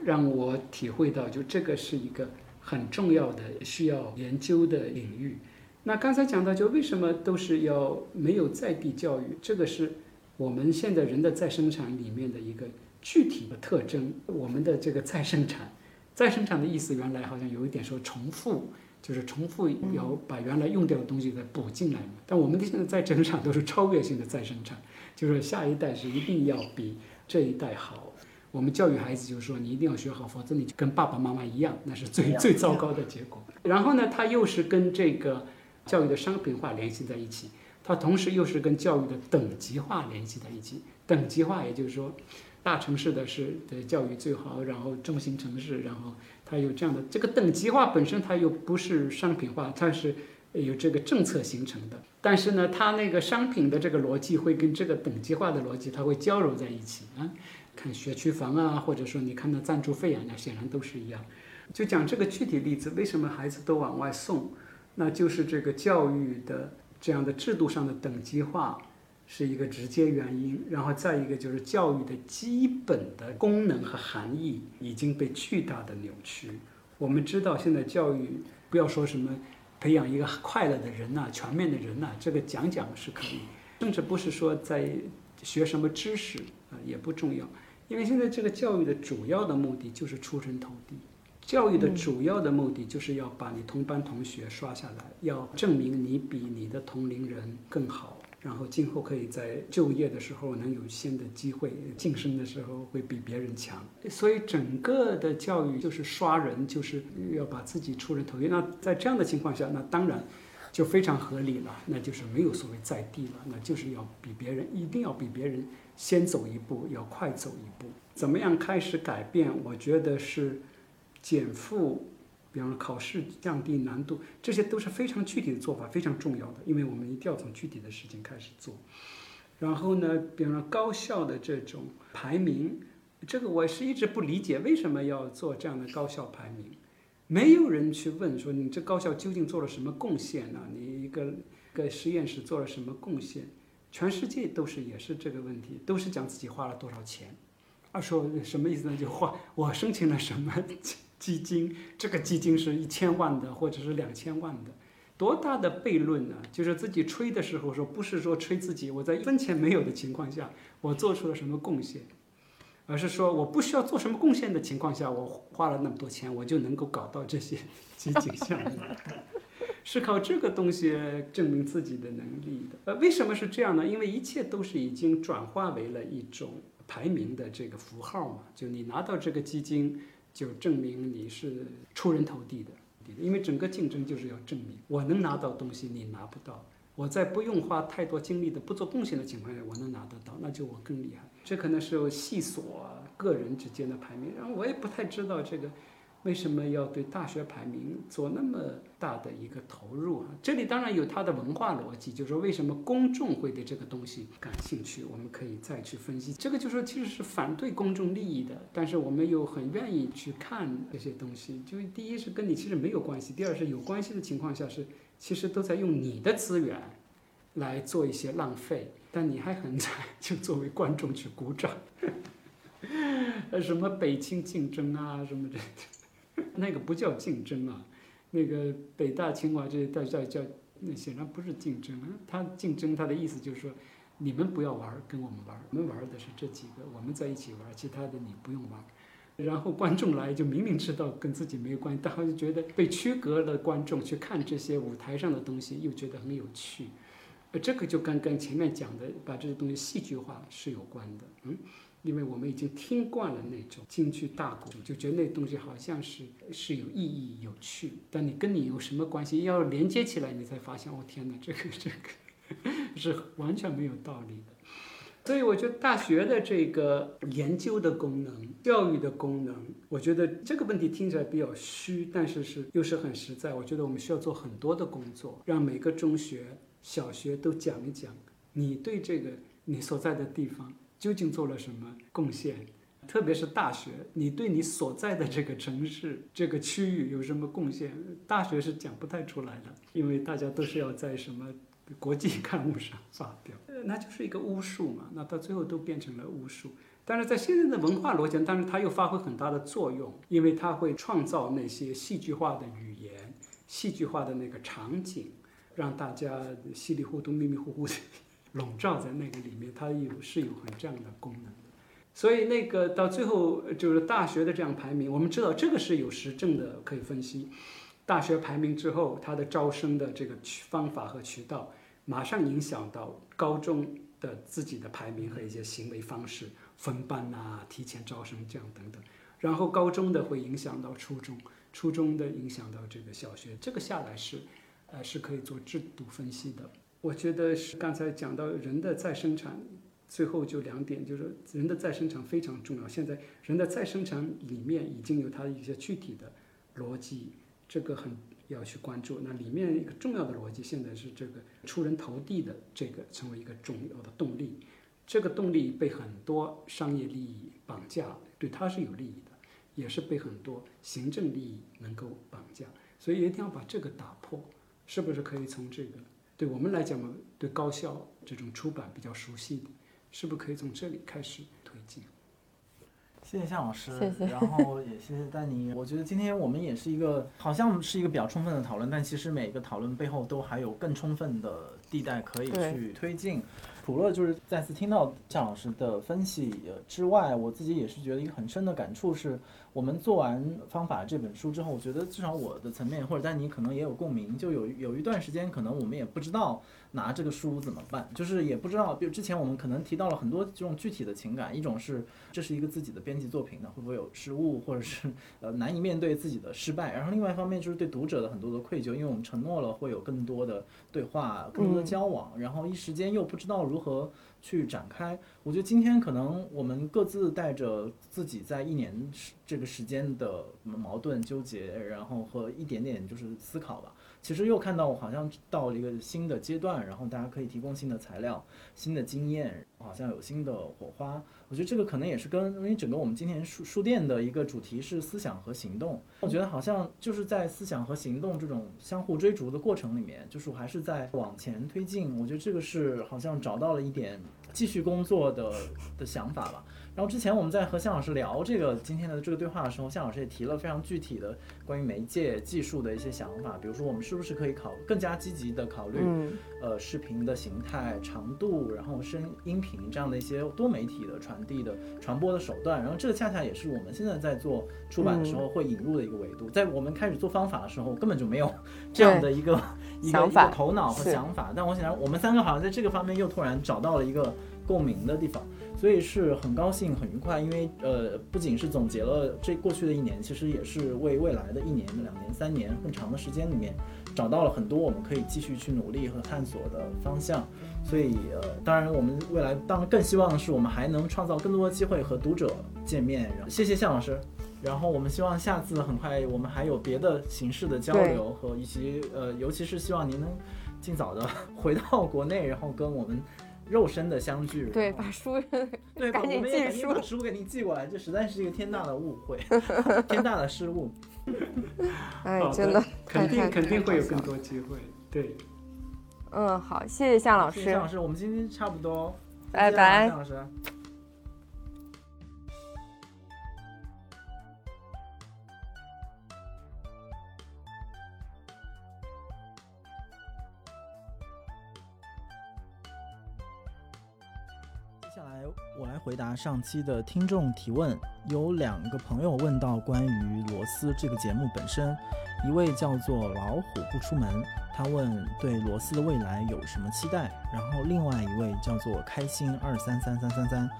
Speaker 2: 让我体会到，就这个是一个很重要的需要研究的领域。那刚才讲到，就为什么都是要没有在地教育，这个是我们现在人的再生产里面的一个具体的特征。我们的这个再生产，再生产的意思原来好像有一点说重复。就是重复要把原来用掉的东西再补进来嘛，但我们的现在再生产都是超越性的再生产，就是下一代是一定要比这一代好。我们教育孩子就是说你一定要学好，否则你就跟爸爸妈妈一样，那是最最糟糕的结果。然后呢，它又是跟这个教育的商品化联系在一起，它同时又是跟教育的等级化联系在一起。等级化也就是说，大城市的是的教育最好，然后中型城市，然后。它有这样的这个等级化本身，它又不是商品化，它是有这个政策形成的。但是呢，它那个商品的这个逻辑会跟这个等级化的逻辑，它会交融在一起啊。看学区房啊，或者说你看到赞助费啊，那显然都是一样。就讲这个具体例子，为什么孩子都往外送？那就是这个教育的这样的制度上的等级化。是一个直接原因，然后再一个就是教育的基本的功能和含义已经被巨大的扭曲。我们知道现在教育不要说什么培养一个快乐的人呐、全面的人呐，这个讲讲是可以，甚至不是说在学什么知识啊也不重要，因为现在这个教育的主要的目的就是出人头地，教育的主要的目的就是要把你同班同学刷下来，要证明你比你的同龄人更好。然后今后可以在就业的时候能有新的机会，晋升的时候会比别人强。所以整个的教育就是刷人，就是要把自己出人头地。那在这样的情况下，那当然就非常合理了，那就是没有所谓在地了，那就是要比别人一定要比别人先走一步，要快走一步。怎么样开始改变？我觉得是减负。比方说考试降低难度，这些都是非常具体的做法，非常重要的，因为我们一定要从具体的事情开始做。然后呢，比方说高校的这种排名，这个我是一直不理解为什么要做这样的高校排名，没有人去问说你这高校究竟做了什么贡献呢？你一个个实验室做了什么贡献？全世界都是也是这个问题，都是讲自己花了多少钱，啊说什么意思呢？就花我申请了什么？[laughs] 基金，这个基金是一千万的，或者是两千万的，多大的悖论呢？就是自己吹的时候说，不是说吹自己，我在一分钱没有的情况下，我做出了什么贡献，而是说我不需要做什么贡献的情况下，我花了那么多钱，我就能够搞到这些基金项目，[laughs] 是靠这个东西证明自己的能力的。呃，为什么是这样呢？因为一切都是已经转化为了一种排名的这个符号嘛，就你拿到这个基金。就证明你是出人头地的，因为整个竞争就是要证明我能拿到东西，你拿不到。我在不用花太多精力的、不做贡献的情况下，我能拿得到，那就我更厉害。这可能是细琐个人之间的排名，然后我也不太知道这个。为什么要对大学排名做那么大的一个投入啊？这里当然有它的文化逻辑，就是说为什么公众会对这个东西感兴趣？我们可以再去分析。这个就说其实是反对公众利益的，但是我们又很愿意去看这些东西。就是第一是跟你其实没有关系，第二是有关系的情况下是其实都在用你的资源来做一些浪费，但你还很在就作为观众去鼓掌，呃 [laughs] 什么北清竞争啊什么的。[laughs] 那个不叫竞争啊，那个北大清华这些叫叫叫，那显然不是竞争啊。他竞争他的意思就是说，你们不要玩，跟我们玩，我们玩的是这几个，我们在一起玩，其他的你不用玩。然后观众来就明明知道跟自己没有关系，但好像觉得被区隔了，观众去看这些舞台上的东西又觉得很有趣。呃，这个就跟跟前面讲的把这些东西戏剧化是有关的，嗯。因为我们已经听惯了那种京剧大鼓，就觉得那东西好像是是有意义、有趣。但你跟你有什么关系？要连接起来，你才发现，哦天哪，这个这个 [laughs] 是完全没有道理的。所以我觉得大学的这个研究的功能、教育的功能，我觉得这个问题听起来比较虚，但是是又是很实在。我觉得我们需要做很多的工作，让每个中学、小学都讲一讲你对这个你所在的地方。究竟做了什么贡献？特别是大学，你对你所在的这个城市、这个区域有什么贡献？大学是讲不太出来的，因为大家都是要在什么国际刊物上发表，[laughs] 那就是一个巫术嘛。那到最后都变成了巫术。但是在现在的文化逻辑，但是它又发挥很大的作用，因为它会创造那些戏剧化的语言、戏剧化的那个场景，让大家稀里糊涂、迷迷糊糊的笼罩在那个里面。它有是有很这样的功能。所以那个到最后就是大学的这样排名，我们知道这个是有实证的可以分析。大学排名之后，它的招生的这个方法和渠道，马上影响到高中的自己的排名和一些行为方式，分班啊、提前招生这样等等。然后高中的会影响到初中，初中的影响到这个小学，这个下来是，呃，是可以做制度分析的。我觉得是刚才讲到人的再生产。最后就两点，就是人的再生产非常重要。现在人的再生产里面已经有它的一些具体的逻辑，这个很要去关注。那里面一个重要的逻辑，现在是这个出人头地的这个成为一个重要的动力。这个动力被很多商业利益绑架，对它是有利益的，也是被很多行政利益能够绑架。所以一定要把这个打破。是不是可以从这个对我们来讲嘛？对高校这种出版比较熟悉的。是不是可以从这里开始推进？
Speaker 1: 谢谢夏老师，
Speaker 3: 谢谢。
Speaker 1: 然后也谢谢丹尼。我觉得今天我们也是一个，好像是一个比较充分的讨论，但其实每个讨论背后都还有更充分的地带可以去推进。除了就是再次听到向老师的分析之外，我自己也是觉得一个很深的感触是。我们做完方法这本书之后，我觉得至少我的层面，或者丹尼可能也有共鸣。就有有一段时间，可能我们也不知道拿这个书怎么办，就是也不知道。比如之前我们可能提到了很多这种具体的情感，一种是这是一个自己的编辑作品呢，会不会有失误，或者是呃难以面对自己的失败。然后另外一方面就是对读者的很多的愧疚，因为我们承诺了会有更多的对话，更多的交往，然后一时间又不知道如何。去展开，我觉得今天可能我们各自带着自己在一年这个时间的矛盾纠结，然后和一点点就是思考吧。其实又看到我好像到了一个新的阶段，然后大家可以提供新的材料、新的经验，好像有新的火花。我觉得这个可能也是跟因为整个我们今天书书店的一个主题是思想和行动。我觉得好像就是在思想和行动这种相互追逐的过程里面，就是我还是在往前推进。我觉得这个是好像找到了一点继续工作的的想法吧。然后之前我们在和向老师聊这个今天的这个对话的时候，向老师也提了非常具体的关于媒介技术的一些想法，比如说我们是不是可以考更加积极的考虑，呃，视频的形态、长度，然后声音频这样的一些多媒体的传递的传播的手段。然后这个恰恰也是我们现在在做出版的时候会引入的一个维度。在我们开始做方法的时候，根本就没有这样的一个一个一个头脑和想法。但我想我们三个好像在这个方面又突然找到了一个共鸣的地方。所以是很高兴、很愉快，因为呃，不仅是总结了这过去的一年，其实也是为未来的一年、两年、三年更长的时间里面，找到了很多我们可以继续去努力和探索的方向。所以呃，当然我们未来当然更希望的是，我们还能创造更多的机会和读者见面。谢谢向老师，然后我们希望下次很快我们还有别的形式的交流和以及呃，尤其是希望您能尽早的回到国内，然后跟我们。肉身的相聚，
Speaker 3: 对，把书
Speaker 1: 对，
Speaker 3: 赶紧寄书，
Speaker 1: 把书给您寄过来，这实在是一个天大的误会，[laughs] 天大的失误。
Speaker 3: 哎，真的，
Speaker 2: 肯定肯定会有更多机会。对，
Speaker 3: 嗯，好，谢谢向老师。
Speaker 1: 向老师，我们今天差不多，
Speaker 3: 拜拜，
Speaker 1: 向老师。我来回答上期的听众提问。有两个朋友问到关于罗斯这个节目本身，一位叫做老虎不出门，他问对罗斯的未来有什么期待。然后另外一位叫做开心二三三三三三，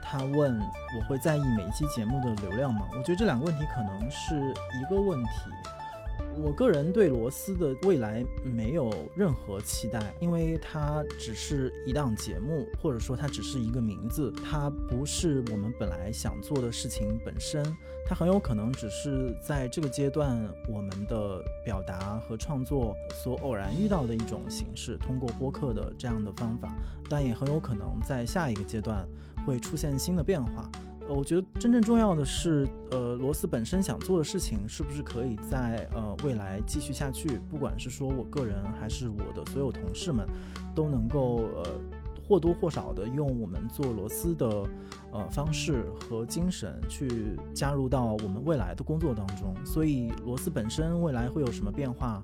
Speaker 1: 他问我会在意每一期节目的流量吗？我觉得这两个问题可能是一个问题。我个人对罗斯的未来没有任何期待，因为它只是一档节目，或者说它只是一个名字，它不是我们本来想做的事情本身，它很有可能只是在这个阶段我们的表达和创作所偶然遇到的一种形式，通过播客的这样的方法，但也很有可能在下一个阶段会出现新的变化。呃，我觉得真正重要的是，呃，罗斯本身想做的事情是不是可以在呃未来继续下去？不管是说我个人还是我的所有同事们，都能够呃或多或少的用我们做螺丝的呃方式和精神去加入到我们未来的工作当中。所以螺丝本身未来会有什么变化？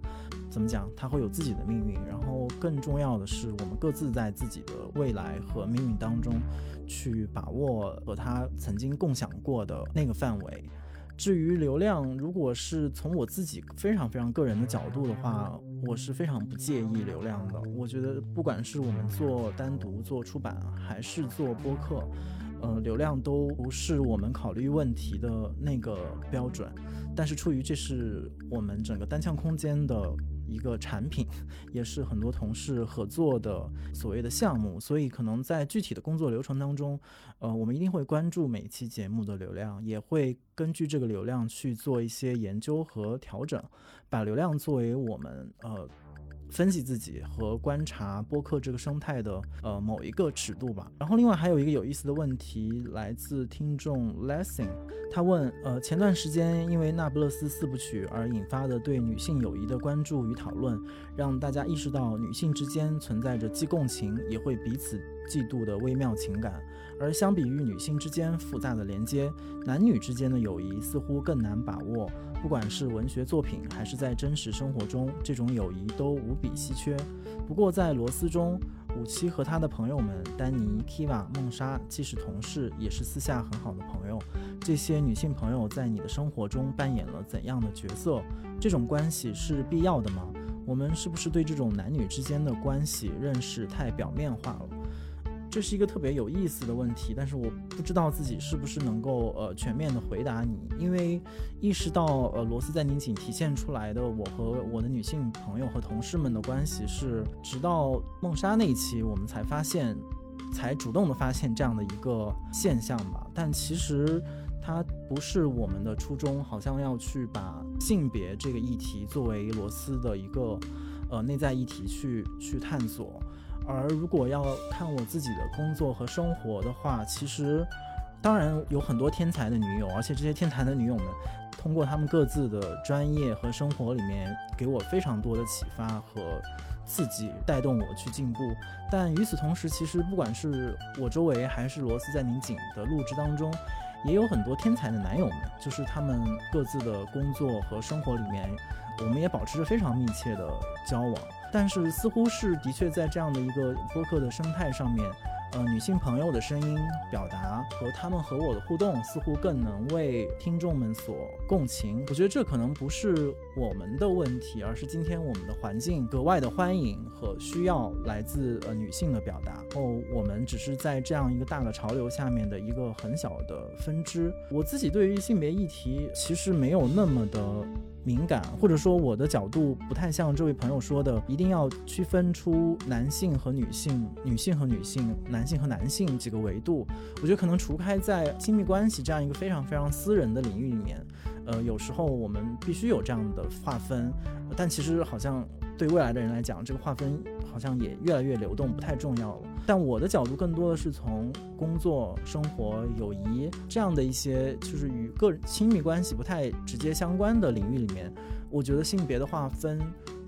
Speaker 1: 怎么讲？它会有自己的命运。然后更重要的是，我们各自在自己的未来和命运当中去把握和他曾经共享过的那个范围。至于流量，如果是从我自己非常非常个人的角度的话，我是非常不介意流量的。我觉得，不管是我们做单独做出版，还是做播客，呃，流量都不是我们考虑问题的那个标准。但是，出于这是我们整个单向空间的。一个产品，[laughs] 也是很多同事合作的所谓的项目，所以可能在具体的工作流程当中，呃，我们一定会关注每期节目的流量，也会根据这个流量去做一些研究和调整，把流量作为我们呃。分析自己和观察播客这个生态的呃某一个尺度吧。然后另外还有一个有意思的问题来自听众 Lessing，他问呃前段时间因为那不勒斯四部曲而引发的对女性友谊的关注与讨论，让大家意识到女性之间存在着既共情也会彼此嫉妒的微妙情感。而相比于女性之间复杂的连接，男女之间的友谊似乎更难把握。不管是文学作品，还是在真实生活中，这种友谊都无比稀缺。不过，在罗斯中，五七和他的朋友们丹尼、Kiva、梦莎，既是同事，也是私下很好的朋友。这些女性朋友在你的生活中扮演了怎样的角色？这种关系是必要的吗？我们是不是对这种男女之间的关系认识太表面化了？这是一个特别有意思的问题，但是我不知道自己是不是能够呃全面的回答你，因为意识到呃罗斯在拧紧体现出来的我和我的女性朋友和同事们的关系是，直到梦莎那一期我们才发现，才主动的发现这样的一个现象吧。但其实它不是我们的初衷，好像要去把性别这个议题作为罗斯的一个呃内在议题去去探索。而如果要看我自己的工作和生活的话，其实当然有很多天才的女友，而且这些天才的女友们通过她们各自的专业和生活里面，给我非常多的启发和刺激，带动我去进步。但与此同时，其实不管是我周围还是罗斯在拧紧的录制当中，也有很多天才的男友们，就是他们各自的工作和生活里面，我们也保持着非常密切的交往。但是似乎是的确在这样的一个播客的生态上面。呃，女性朋友的声音表达和他们和我的互动，似乎更能为听众们所共情。我觉得这可能不是我们的问题，而是今天我们的环境格外的欢迎和需要来自呃女性的表达。哦，我们只是在这样一个大的潮流下面的一个很小的分支。我自己对于性别议题其实没有那么的敏感，或者说我的角度不太像这位朋友说的，一定要区分出男性和女性、女性和女性。男性和男性几个维度，我觉得可能除开在亲密关系这样一个非常非常私人的领域里面，呃，有时候我们必须有这样的划分，但其实好像对未来的人来讲，这个划分好像也越来越流动，不太重要了。但我的角度更多的是从工作、生活、友谊这样的一些就是与个人亲密关系不太直接相关的领域里面，我觉得性别的划分。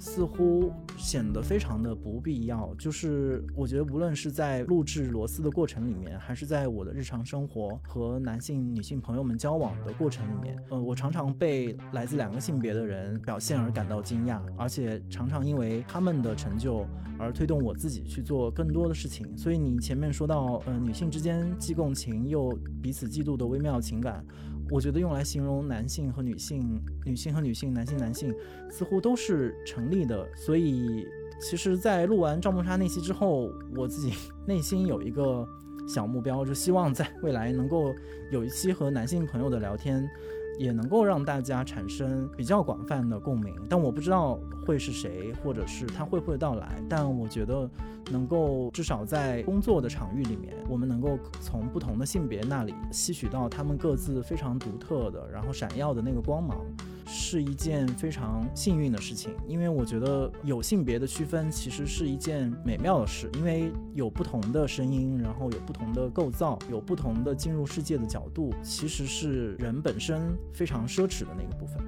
Speaker 1: 似乎显得非常的不必要。就是我觉得，无论是在录制螺丝的过程里面，还是在我的日常生活和男性、女性朋友们交往的过程里面，呃，我常常被来自两个性别的人表现而感到惊讶，而且常常因为他们的成就而推动我自己去做更多的事情。所以你前面说到，呃，女性之间既共情又彼此嫉妒的微妙情感。我觉得用来形容男性和女性、女性和女性、男性男性，似乎都是成立的。所以，其实，在录完赵梦莎那期之后，我自己 [laughs] 内心有一个小目标，就希望在未来能够有一期和男性朋友的聊天。也能够让大家产生比较广泛的共鸣，但我不知道会是谁，或者是他会不会到来。但我觉得，能够至少在工作的场域里面，我们能够从不同的性别那里吸取到他们各自非常独特的，然后闪耀的那个光芒，是一件非常幸运的事情，因为我觉得有性别的区分其实是一件美妙的事，因为有不同的声音，然后有不同的构造，有不同的进入世界的角度，其实是人本身非常奢侈的那个部分。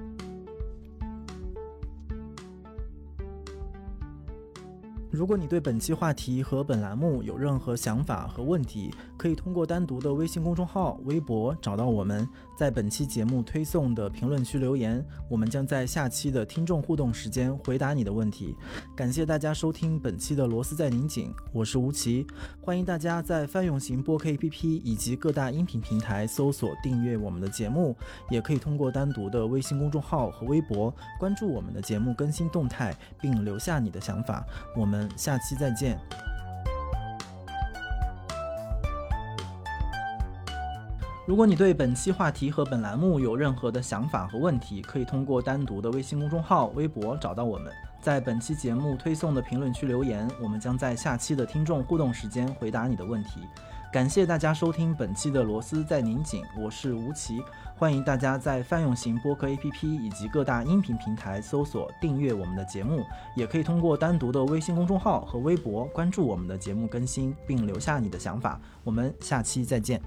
Speaker 1: 如果你对本期话题和本栏目有任何想法和问题，可以通过单独的微信公众号、微博找到我们，在本期节目推送的评论区留言，我们将在下期的听众互动时间回答你的问题。感谢大家收听本期的螺丝在拧紧，我是吴奇，欢迎大家在泛用型播客 APP 以及各大音频平台搜索订阅我们的节目，也可以通过单独的微信公众号和微博关注我们的节目更新动态，并留下你的想法。我们。下期再见。如果你对本期话题和本栏目有任何的想法和问题，可以通过单独的微信公众号、微博找到我们，在本期节目推送的评论区留言，我们将在下期的听众互动时间回答你的问题。感谢大家收听本期的螺丝在拧紧，我是吴奇，欢迎大家在泛用型播客 APP 以及各大音频平台搜索订阅我们的节目，也可以通过单独的微信公众号和微博关注我们的节目更新，并留下你的想法。我们下期再见。